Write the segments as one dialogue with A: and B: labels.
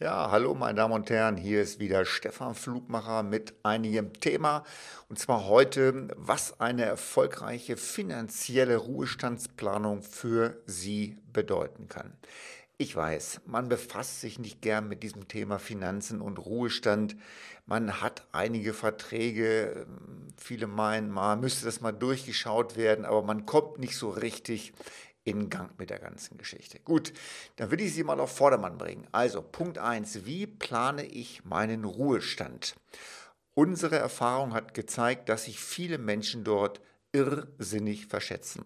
A: Ja, hallo meine Damen und Herren, hier ist wieder Stefan Flugmacher mit einigem Thema. Und zwar heute, was eine erfolgreiche finanzielle Ruhestandsplanung für Sie bedeuten kann. Ich weiß, man befasst sich nicht gern mit diesem Thema Finanzen und Ruhestand. Man hat einige Verträge, viele meinen, man müsste das mal durchgeschaut werden, aber man kommt nicht so richtig in Gang mit der ganzen Geschichte. Gut, dann will ich Sie mal auf Vordermann bringen. Also Punkt 1, wie plane ich meinen Ruhestand? Unsere Erfahrung hat gezeigt, dass sich viele Menschen dort irrsinnig verschätzen.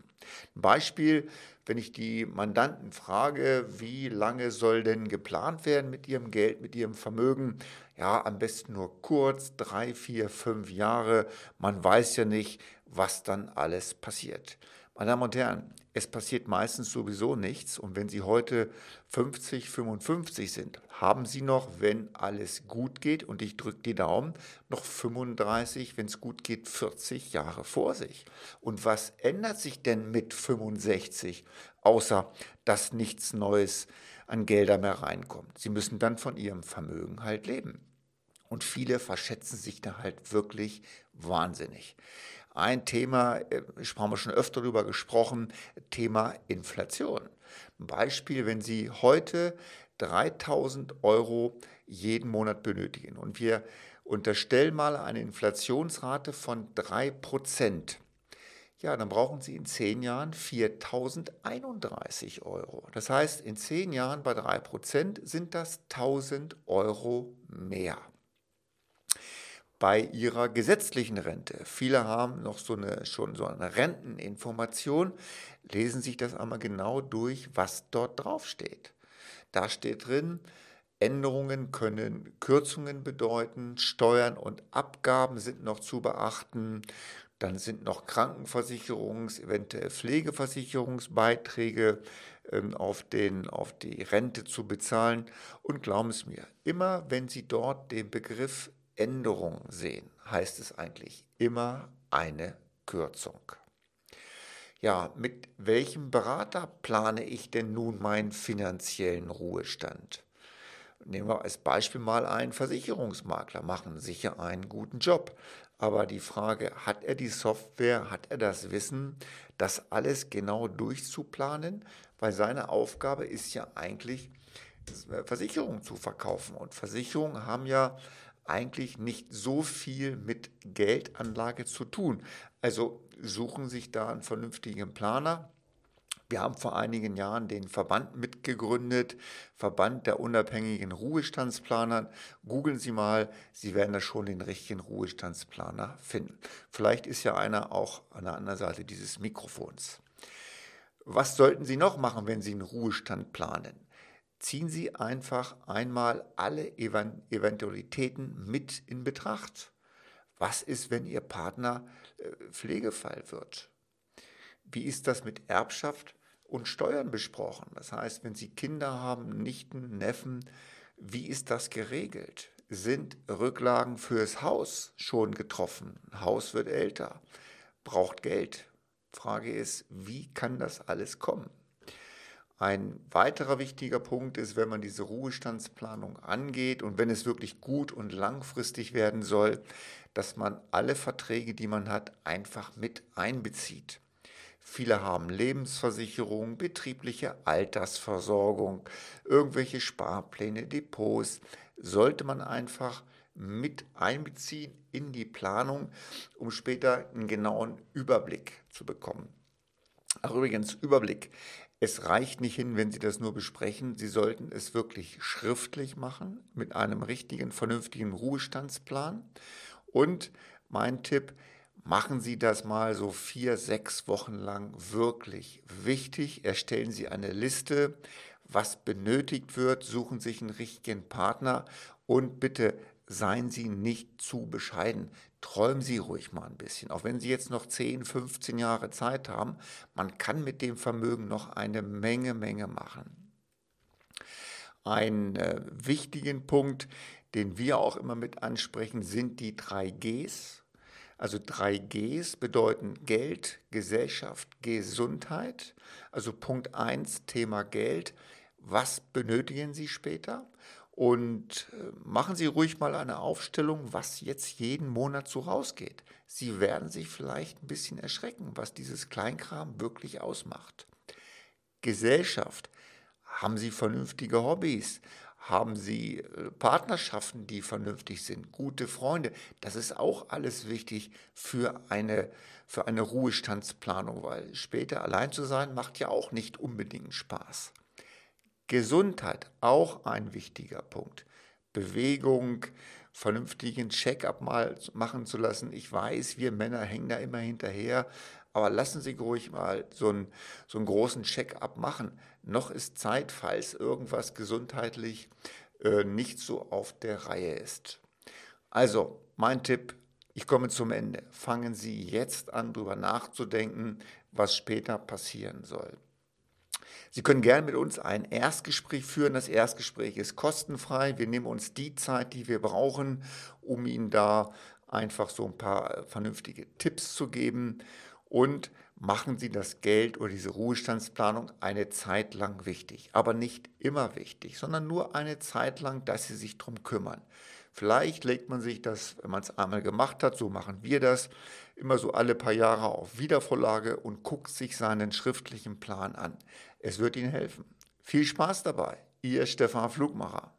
A: Beispiel, wenn ich die Mandanten frage, wie lange soll denn geplant werden mit ihrem Geld, mit ihrem Vermögen? Ja, am besten nur kurz, drei, vier, fünf Jahre. Man weiß ja nicht, was dann alles passiert. Meine Damen und Herren, es passiert meistens sowieso nichts. Und wenn Sie heute 50, 55 sind, haben Sie noch, wenn alles gut geht, und ich drücke die Daumen, noch 35, wenn es gut geht, 40 Jahre vor sich. Und was ändert sich denn mit 65, außer dass nichts Neues an Gelder mehr reinkommt? Sie müssen dann von Ihrem Vermögen halt leben. Und viele verschätzen sich da halt wirklich wahnsinnig. Ein Thema, äh, haben wir schon öfter darüber gesprochen, Thema Inflation. Beispiel, wenn Sie heute 3000 Euro jeden Monat benötigen und wir unterstellen mal eine Inflationsrate von 3%, ja, dann brauchen Sie in 10 Jahren 4031 Euro. Das heißt, in 10 Jahren bei 3% sind das 1000 Euro mehr bei ihrer gesetzlichen Rente. Viele haben noch so eine, schon so eine Renteninformation, lesen sich das einmal genau durch, was dort draufsteht. Da steht drin, Änderungen können Kürzungen bedeuten, Steuern und Abgaben sind noch zu beachten, dann sind noch Krankenversicherungs-, eventuell Pflegeversicherungsbeiträge ähm, auf, den, auf die Rente zu bezahlen. Und glauben Sie mir, immer wenn Sie dort den Begriff Änderung sehen, heißt es eigentlich immer eine Kürzung. Ja, mit welchem Berater plane ich denn nun meinen finanziellen Ruhestand? Nehmen wir als Beispiel mal einen Versicherungsmakler, machen sicher einen guten Job. Aber die Frage, hat er die Software, hat er das Wissen, das alles genau durchzuplanen? Weil seine Aufgabe ist ja eigentlich, Versicherungen zu verkaufen. Und Versicherungen haben ja eigentlich nicht so viel mit Geldanlage zu tun. Also suchen sich da einen vernünftigen Planer. Wir haben vor einigen Jahren den Verband mitgegründet, Verband der unabhängigen Ruhestandsplaner. Googeln Sie mal, Sie werden da schon den richtigen Ruhestandsplaner finden. Vielleicht ist ja einer auch an der anderen Seite dieses Mikrofons. Was sollten Sie noch machen, wenn Sie einen Ruhestand planen? Ziehen Sie einfach einmal alle Eventualitäten mit in Betracht. Was ist, wenn Ihr Partner äh, Pflegefall wird? Wie ist das mit Erbschaft und Steuern besprochen? Das heißt, wenn Sie Kinder haben, Nichten, Neffen, wie ist das geregelt? Sind Rücklagen fürs Haus schon getroffen? Haus wird älter, braucht Geld. Frage ist, wie kann das alles kommen? Ein weiterer wichtiger Punkt ist, wenn man diese Ruhestandsplanung angeht und wenn es wirklich gut und langfristig werden soll, dass man alle Verträge, die man hat, einfach mit einbezieht. Viele haben Lebensversicherung, betriebliche Altersversorgung, irgendwelche Sparpläne, Depots. Sollte man einfach mit einbeziehen in die Planung, um später einen genauen Überblick zu bekommen. Ach, übrigens, Überblick. Es reicht nicht hin, wenn Sie das nur besprechen. Sie sollten es wirklich schriftlich machen mit einem richtigen, vernünftigen Ruhestandsplan. Und mein Tipp, machen Sie das mal so vier, sechs Wochen lang wirklich wichtig. Erstellen Sie eine Liste, was benötigt wird, suchen sich einen richtigen Partner und bitte seien Sie nicht zu bescheiden. Träumen Sie ruhig mal ein bisschen. Auch wenn Sie jetzt noch 10, 15 Jahre Zeit haben, man kann mit dem Vermögen noch eine Menge, Menge machen. Ein äh, wichtigen Punkt, den wir auch immer mit ansprechen, sind die drei Gs. Also drei Gs bedeuten Geld, Gesellschaft, Gesundheit. Also Punkt 1, Thema Geld. Was benötigen Sie später? Und äh, machen Sie ruhig mal eine Aufstellung, was jetzt jeden Monat so rausgeht. Sie werden sich vielleicht ein bisschen erschrecken, was dieses Kleinkram wirklich ausmacht. Gesellschaft. Haben Sie vernünftige Hobbys? Haben Sie äh, Partnerschaften, die vernünftig sind? Gute Freunde? Das ist auch alles wichtig für eine, für eine Ruhestandsplanung, weil später allein zu sein macht ja auch nicht unbedingt Spaß. Gesundheit, auch ein wichtiger Punkt. Bewegung, vernünftigen Check-up mal machen zu lassen. Ich weiß, wir Männer hängen da immer hinterher, aber lassen Sie ruhig mal so einen, so einen großen Check-up machen. Noch ist Zeit, falls irgendwas gesundheitlich äh, nicht so auf der Reihe ist. Also, mein Tipp, ich komme zum Ende. Fangen Sie jetzt an, darüber nachzudenken, was später passieren soll. Sie können gerne mit uns ein Erstgespräch führen. Das Erstgespräch ist kostenfrei. Wir nehmen uns die Zeit, die wir brauchen, um Ihnen da einfach so ein paar vernünftige Tipps zu geben und machen Sie das Geld oder diese Ruhestandsplanung eine Zeit lang wichtig. Aber nicht immer wichtig, sondern nur eine Zeit lang, dass Sie sich darum kümmern. Vielleicht legt man sich das, wenn man es einmal gemacht hat, so machen wir das, immer so alle paar Jahre auf Wiedervorlage und guckt sich seinen schriftlichen Plan an. Es wird Ihnen helfen. Viel Spaß dabei. Ihr Stefan Flugmacher.